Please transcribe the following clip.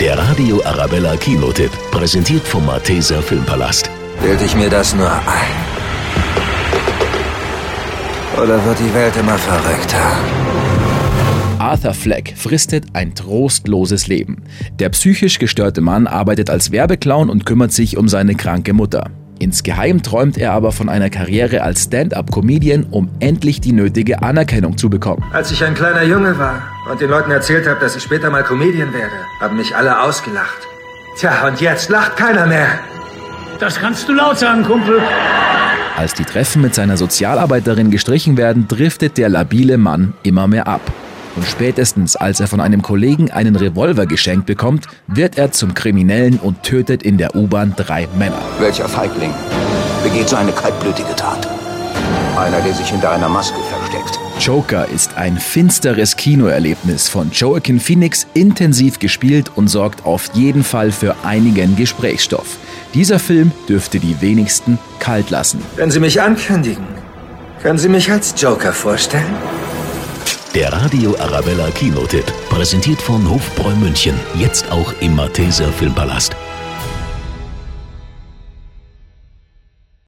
Der Radio Arabella Kinotipp, präsentiert vom Malteser Filmpalast. Bild ich mir das nur ein? Oder wird die Welt immer verrückter? Arthur Fleck fristet ein trostloses Leben. Der psychisch gestörte Mann arbeitet als Werbeclown und kümmert sich um seine kranke Mutter. Insgeheim träumt er aber von einer Karriere als Stand-up-Comedian, um endlich die nötige Anerkennung zu bekommen. Als ich ein kleiner Junge war und den Leuten erzählt habe, dass ich später mal Comedian werde, haben mich alle ausgelacht. Tja, und jetzt lacht keiner mehr. Das kannst du laut sagen, Kumpel. Als die Treffen mit seiner Sozialarbeiterin gestrichen werden, driftet der labile Mann immer mehr ab. Und spätestens als er von einem Kollegen einen Revolver geschenkt bekommt, wird er zum Kriminellen und tötet in der U-Bahn drei Männer. Welcher Feigling begeht so eine kaltblütige Tat? Einer, der sich hinter einer Maske versteckt. Joker ist ein finsteres Kinoerlebnis von Joaquin Phoenix, intensiv gespielt und sorgt auf jeden Fall für einigen Gesprächsstoff. Dieser Film dürfte die wenigsten kalt lassen. Wenn Sie mich ankündigen, können Sie mich als Joker vorstellen? Der Radio Arabella Kinotipp, präsentiert von Hofbräu München, jetzt auch im Malteser Filmpalast.